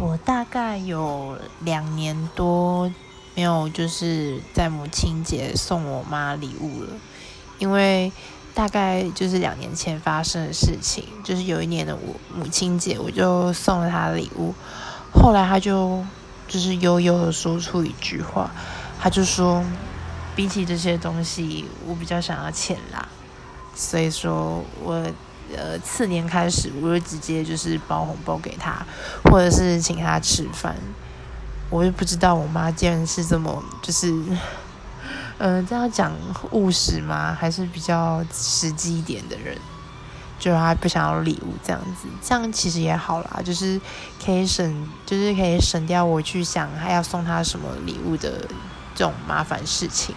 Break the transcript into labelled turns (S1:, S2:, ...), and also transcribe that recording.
S1: 我大概有两年多没有就是在母亲节送我妈礼物了，因为大概就是两年前发生的事情，就是有一年的我母亲节，我就送了她礼物，后来她就就是悠悠的说出一句话，她就说，比起这些东西，我比较想要钱啦，所以说我。呃，次年开始，我就直接就是包红包给他，或者是请他吃饭。我就不知道我妈竟然是这么就是，嗯，这样讲务实吗？还是比较实际一点的人？就是他不想要礼物这样子，这样其实也好啦，就是可以省，就是可以省掉我去想还要送他什么礼物的这种麻烦事情。